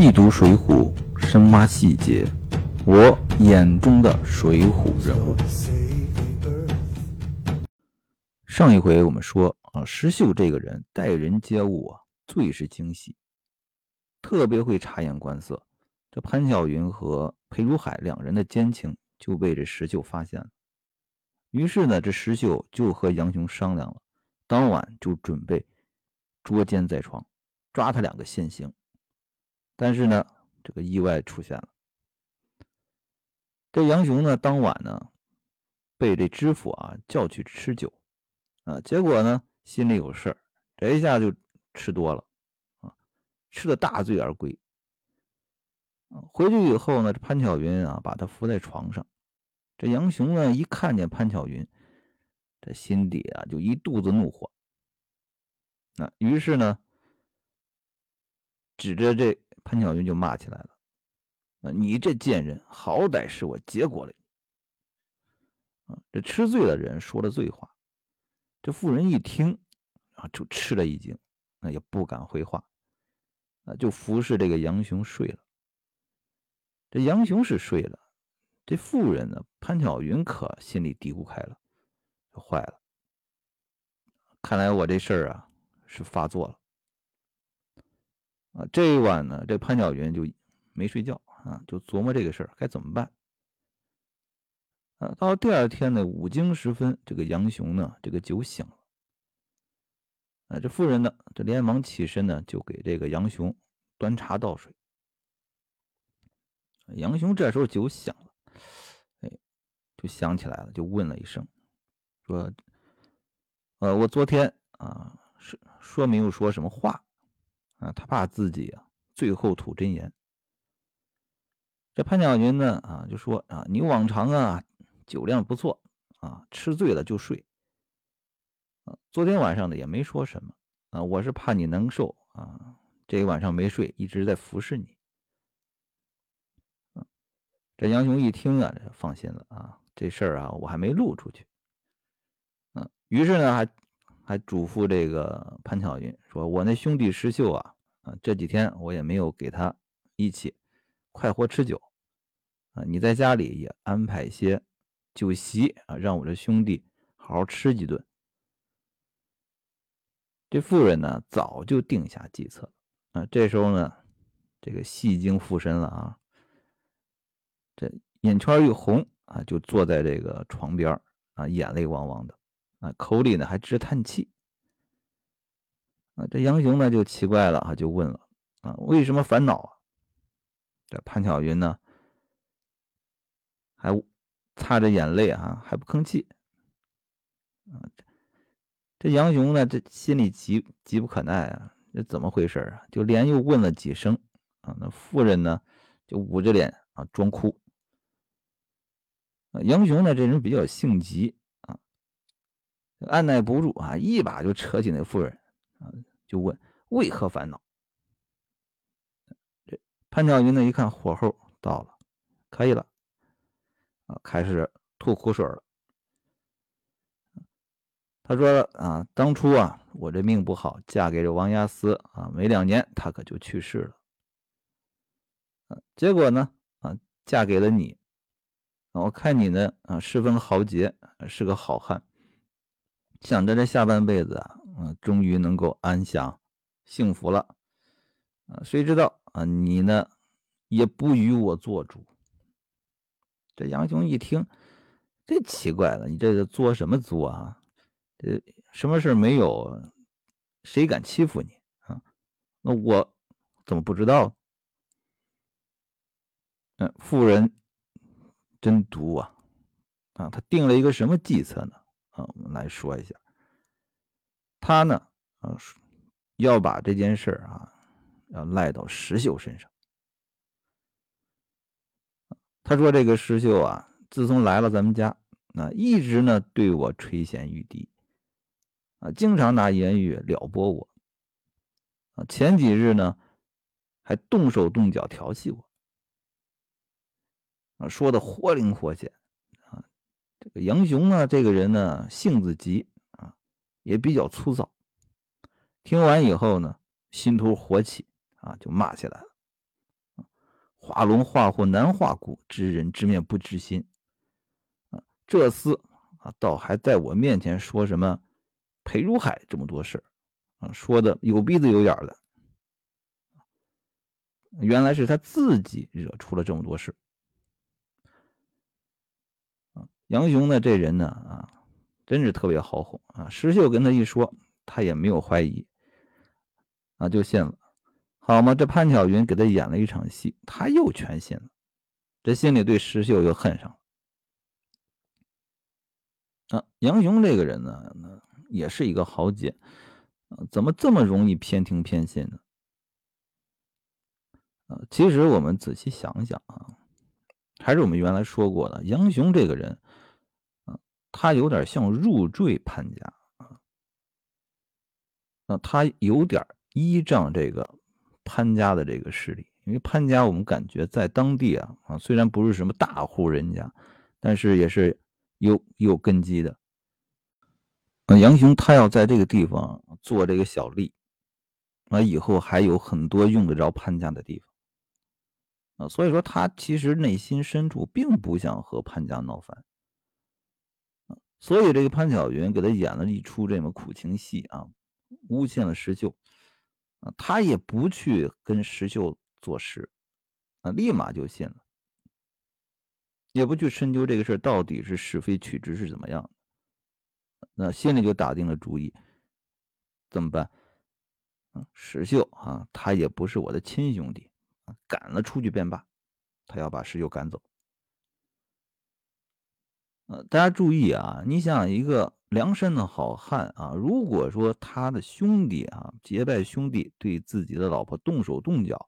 细读《水浒》，深挖细节，我眼中的水浒人物。上一回我们说啊，石秀这个人待人接物啊，最是精细，特别会察言观色。这潘巧云和裴如海两人的奸情就被这石秀发现了。于是呢，这石秀就和杨雄商量了，当晚就准备捉奸在床，抓他两个现行。但是呢，这个意外出现了。这杨雄呢，当晚呢，被这知府啊叫去吃酒，啊，结果呢心里有事儿，这一下就吃多了，啊，吃的大醉而归。回去以后呢，这潘巧云啊把他扶在床上，这杨雄呢一看见潘巧云，这心底啊就一肚子怒火，那于是呢，指着这。潘巧云就骂起来了：“啊，你这贱人，好歹是我结果了！啊，这吃醉的人说了醉话，这妇人一听，啊，就吃了一惊，那也不敢回话，啊，就服侍这个杨雄睡了。这杨雄是睡了，这妇人呢，潘巧云可心里嘀咕开了，坏了，看来我这事儿啊是发作了。”啊，这一晚呢，这潘巧云就没睡觉啊，就琢磨这个事儿该怎么办。啊，到第二天呢，五更时分，这个杨雄呢，这个酒醒了。啊，这妇人呢，这连忙起身呢，就给这个杨雄端茶倒水。杨雄这时候酒醒了，哎，就想起来了，就问了一声，说：“呃，我昨天啊，是说没有说什么话。”他怕自己啊，最后吐真言。这潘巧云呢，啊，就说啊，你往常啊酒量不错啊，吃醉了就睡。啊，昨天晚上呢也没说什么啊，我是怕你难受啊，这一晚上没睡，一直在服侍你。这杨雄一听啊，放心了啊，这事儿啊我还没露出去。嗯，于是呢还。还嘱咐这个潘巧云说：“我那兄弟石秀啊，这几天我也没有给他一起快活吃酒啊，你在家里也安排一些酒席啊，让我这兄弟好好吃几顿。”这妇人呢早就定下计策啊，这时候呢，这个戏精附身了啊，这眼圈一红啊，就坐在这个床边啊，眼泪汪汪的。啊，口里呢还直叹气。啊，这杨雄呢就奇怪了啊，就问了啊，为什么烦恼啊？这潘巧云呢还擦着眼泪啊，还不吭气。啊，这杨雄呢这心里急急不可耐啊，这怎么回事啊？就连又问了几声啊，那妇人呢就捂着脸啊装哭。啊，杨雄呢这人比较性急啊。按耐不住啊，一把就扯起那妇人，啊，就问为何烦恼。潘巧云呢一看火候到了，可以了，啊，开始吐苦水了。他说啊，当初啊，我这命不好，嫁给这王押司啊，没两年他可就去世了。结果呢，啊，嫁给了你，我看你呢，啊，十分豪杰，是个好汉。想着这下半辈子啊，嗯，终于能够安享幸福了，啊，谁知道啊，你呢也不与我做主。这杨雄一听，这奇怪了，你这个作什么作啊？这什么事没有？谁敢欺负你啊？那我怎么不知道？嗯，妇人真毒啊！啊，他定了一个什么计策呢？啊我们来说一下，他呢，啊，要把这件事啊，要赖到石秀身上。他说：“这个石秀啊，自从来了咱们家，那一直呢对我垂涎欲滴，啊，经常拿言语撩拨我，啊，前几日呢，还动手动脚调戏我，啊，说的活灵活现。”啊这个杨雄呢，这个人呢性子急，也比较粗糙。听完以后呢，心头火起啊，就骂起来了。画龙画虎难画骨，知人知面不知心。啊，这厮啊，倒还在我面前说什么裴如海这么多事啊，说的有鼻子有眼的。原来是他自己惹出了这么多事。杨雄呢，这人呢，啊，真是特别好哄啊。石秀跟他一说，他也没有怀疑，啊，就信了。好嘛，这潘巧云给他演了一场戏，他又全信了，这心里对石秀又恨上了。啊，杨雄这个人呢，也是一个豪杰，怎么这么容易偏听偏信呢？啊，其实我们仔细想想啊，还是我们原来说过的，杨雄这个人。他有点像入赘潘家啊，那他有点依仗这个潘家的这个势力，因为潘家我们感觉在当地啊啊，虽然不是什么大户人家，但是也是有有根基的。杨雄他要在这个地方做这个小吏，那以后还有很多用得着潘家的地方啊，所以说他其实内心深处并不想和潘家闹翻。所以这个潘巧云给他演了一出这么苦情戏啊，诬陷了石秀啊，他也不去跟石秀作实啊，立马就信了，也不去深究这个事到底是是非曲直是怎么样，那心里就打定了主意，怎么办？石秀啊，他也不是我的亲兄弟，赶了出去便罢，他要把石秀赶走。呃，大家注意啊！你想一个梁山的好汉啊，如果说他的兄弟啊结拜兄弟对自己的老婆动手动脚，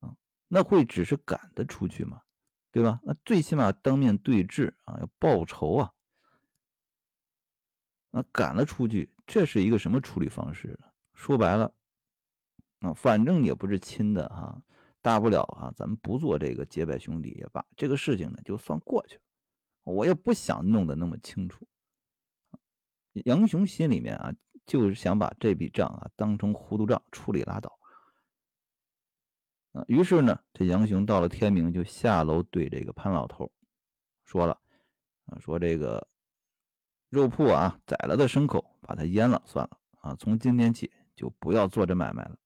啊，那会只是赶得出去吗？对吧？那最起码当面对质啊，要报仇啊！那赶了出去，这是一个什么处理方式呢？说白了，啊，反正也不是亲的哈，大不了啊，咱们不做这个结拜兄弟也罢，这个事情呢就算过去了。我也不想弄得那么清楚。杨雄心里面啊，就是想把这笔账啊当成糊涂账处理拉倒。于是呢，这杨雄到了天明就下楼对这个潘老头说了，啊，说这个肉铺啊宰了的牲口，把它阉了算了啊，从今天起就不要做这买卖了。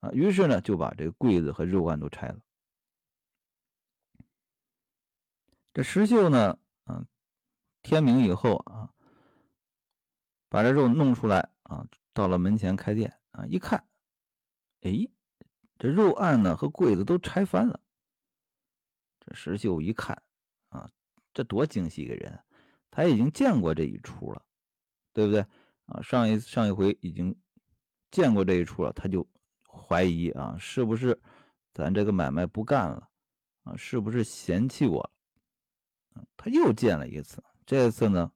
啊，于是呢就把这个柜子和肉案都拆了。这石秀呢，嗯，天明以后啊，把这肉弄出来啊，到了门前开店啊，一看，哎，这肉案呢和柜子都拆翻了。这石秀一看啊，这多精细一个人，他已经见过这一出了，对不对啊？上一上一回已经见过这一出了，他就怀疑啊，是不是咱这个买卖不干了啊？是不是嫌弃我？他又见了一次，这次呢，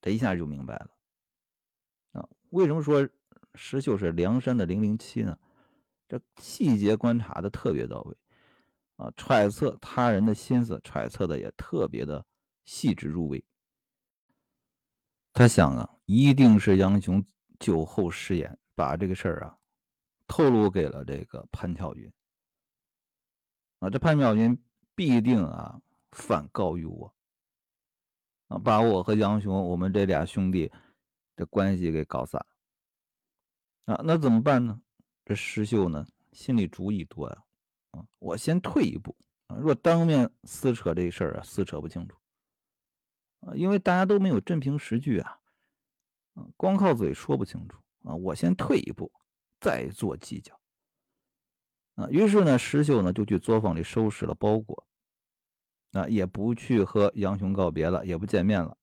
他一下就明白了啊，为什么说石秀是梁山的零零七呢？这细节观察的特别到位啊，揣测他人的心思，揣测的也特别的细致入微。他想啊，一定是杨雄酒后失言，把这个事儿啊透露给了这个潘巧云啊，这潘巧云必定啊。反告于我啊，把我和杨雄我们这俩兄弟的关系给搞散了啊，那怎么办呢？这石秀呢，心里主意多呀啊，我先退一步啊，若当面撕扯这事儿啊，撕扯不清楚啊，因为大家都没有真凭实据啊，啊，光靠嘴说不清楚啊，我先退一步，再做计较啊。于是呢，石秀呢就去作坊里收拾了包裹。啊，也不去和杨雄告别了，也不见面了，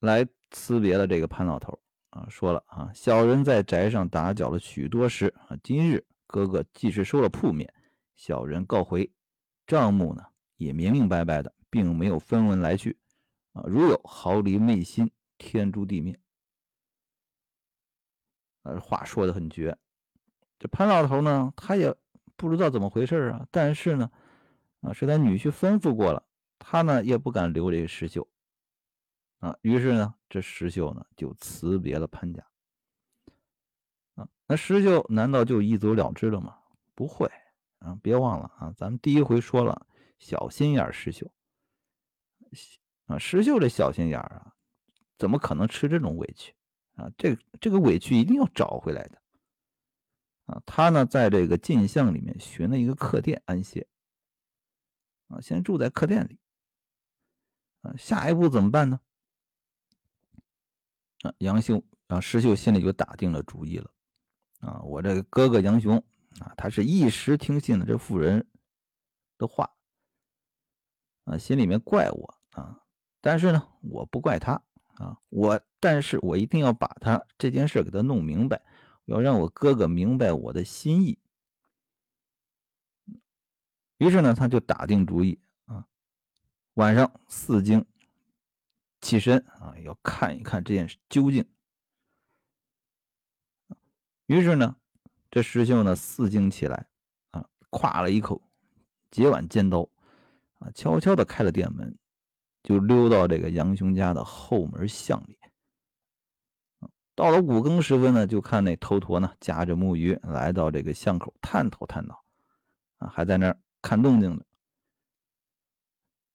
来辞别了这个潘老头啊，说了啊，小人在宅上打搅了许多时啊，今日哥哥既是收了铺面，小人告回，账目呢也明明白白的，并没有分文来去啊，如有毫厘昧心，天诛地灭。呃，话说的很绝，这潘老头呢，他也不知道怎么回事啊，但是呢。啊，是他女婿吩咐过了，他呢也不敢留这石秀，啊，于是呢，这石秀呢就辞别了潘家，啊，那石秀难道就一走了之了吗？不会啊，别忘了啊，咱们第一回说了，小心眼石秀啊，石秀这小心眼啊，怎么可能吃这种委屈啊？这这个委屈一定要找回来的啊！他呢，在这个进巷里面寻了一个客店安歇啊，先住在客店里啊。下一步怎么办呢？啊，杨修啊，石秀心里就打定了主意了啊，我这个哥哥杨雄。啊，他是一时听信了这妇人的话，啊，心里面怪我啊，但是呢，我不怪他啊，我，但是我一定要把他这件事给他弄明白，要让我哥哥明白我的心意。于是呢，他就打定主意啊，晚上四更起身啊，要看一看这件事究竟。于是呢。这石秀呢，四更起来，啊，挎了一口结碗尖刀，啊，悄悄的开了店门，就溜到这个杨雄家的后门巷里。到了五更时分呢，就看那头陀呢，夹着木鱼来到这个巷口，探头探脑，啊，还在那儿看动静呢。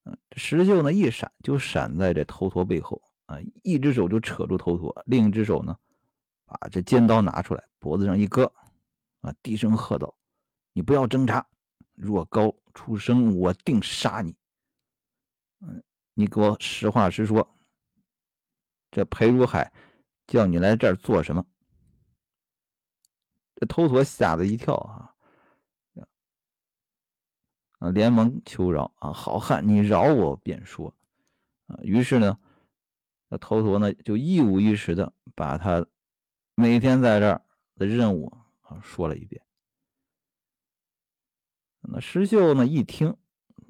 嗯，石秀呢，一闪就闪在这头陀背后，啊，一只手就扯住头陀，另一只手呢，把这尖刀拿出来，脖子上一搁。啊！低声喝道：“你不要挣扎，若高出声，我定杀你。嗯，你给我实话实说，这裴如海叫你来这儿做什么？”这头陀吓了一跳啊！啊，连忙求饶啊！好汉，你饶我便说。啊，于是呢，那头陀呢就一五一十的把他每天在这儿的任务啊。说了一遍，那石秀呢？一听，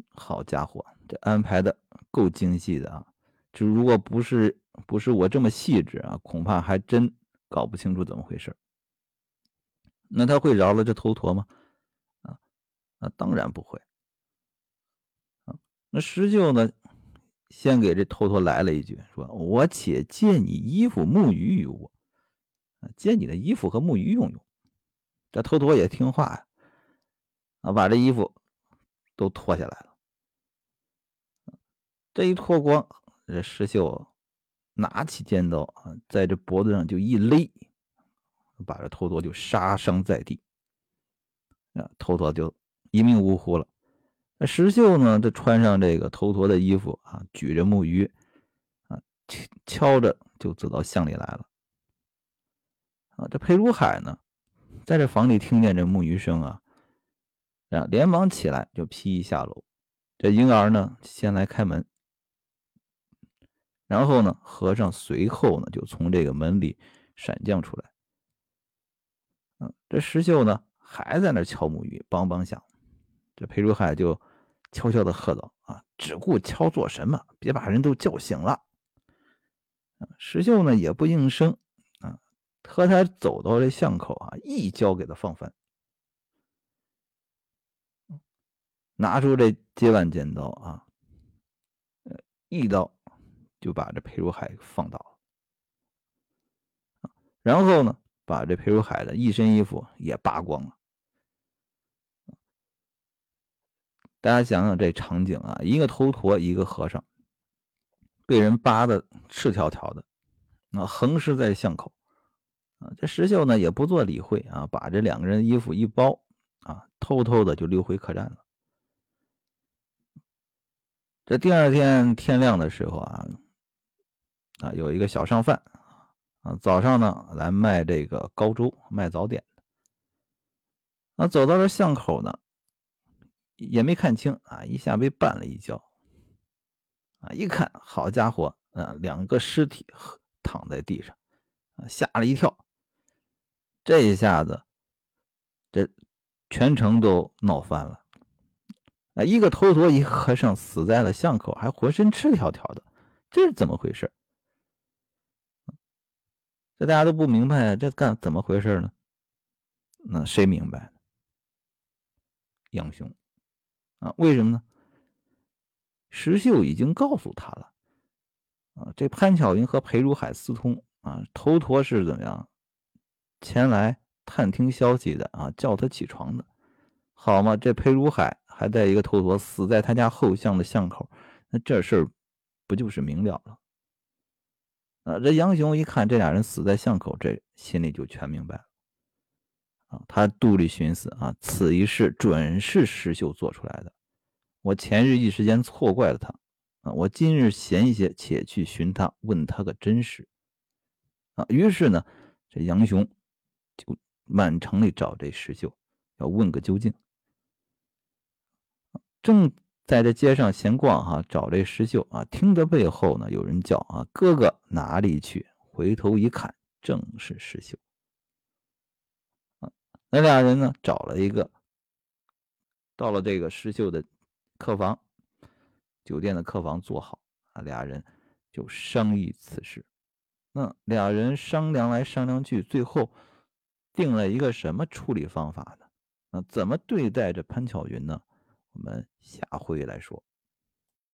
好家伙，这安排的够精细的啊！这如果不是不是我这么细致啊，恐怕还真搞不清楚怎么回事。那他会饶了这头陀吗？啊，那当然不会。那石秀呢，先给这头陀来了一句，说我且借你衣服、木鱼于我，借你的衣服和木鱼用用。这头陀也听话呀，啊，把这衣服都脱下来了。这一脱光，这石秀拿起尖刀啊，在这脖子上就一勒，把这头陀就杀伤在地。啊，头陀就一命呜呼了。石秀呢，就穿上这个头陀的衣服啊，举着木鱼啊，敲着就走到巷里来了。啊，这裴如海呢？在这房里听见这木鱼声啊，啊，连忙起来就披衣下楼。这婴儿呢，先来开门，然后呢，和尚随后呢就从这个门里闪将出来。嗯，这石秀呢还在那敲木鱼，梆梆响。这裴如海就悄悄的喝道：“啊，只顾敲做什么？别把人都叫醒了。”石秀呢也不应声。啊和他走到这巷口啊，一脚给他放翻，拿出这接腕尖刀啊，一刀就把这裴如海放倒了，然后呢，把这裴如海的一身衣服也扒光了。大家想想这场景啊，一个头陀，一个和尚，被人扒的赤条条的，那横尸在巷口。这石秀呢也不做理会啊，把这两个人衣服一包啊，偷偷的就溜回客栈了。这第二天天亮的时候啊，啊有一个小商贩啊，早上呢来卖这个高粥，卖早点的。啊，走到这巷口呢，也没看清啊，一下被绊了一跤。啊，一看，好家伙，啊，两个尸体躺在地上，啊，吓了一跳。这一下子，这全城都闹翻了。啊，一个头陀，一和尚死在了巷口，还浑身赤条条的，这是怎么回事？这大家都不明白，这干怎么回事呢？那谁明白？杨雄啊，为什么呢？石秀已经告诉他了。啊，这潘巧云和裴如海私通啊，头陀是怎么样？前来探听消息的啊，叫他起床的，好嘛，这裴如海还带一个头陀死在他家后巷的巷口，那这事儿不就是明了了？啊，这杨雄一看这俩人死在巷口，这心里就全明白了。啊，他肚里寻思啊，此一事准是石秀做出来的。我前日一时间错怪了他，啊，我今日闲些，且去寻他，问他个真实。啊，于是呢，这杨雄就满城里找这石秀，要问个究竟。正在这街上闲逛哈，找这石秀啊，听得背后呢有人叫啊，哥哥哪里去？回头一看，正是石秀。那俩人呢找了一个，到了这个石秀的客房，酒店的客房坐好啊，俩人就商议此事。那俩人商量来商量去，最后定了一个什么处理方法呢？那怎么对待这潘巧云呢？我们下回来说。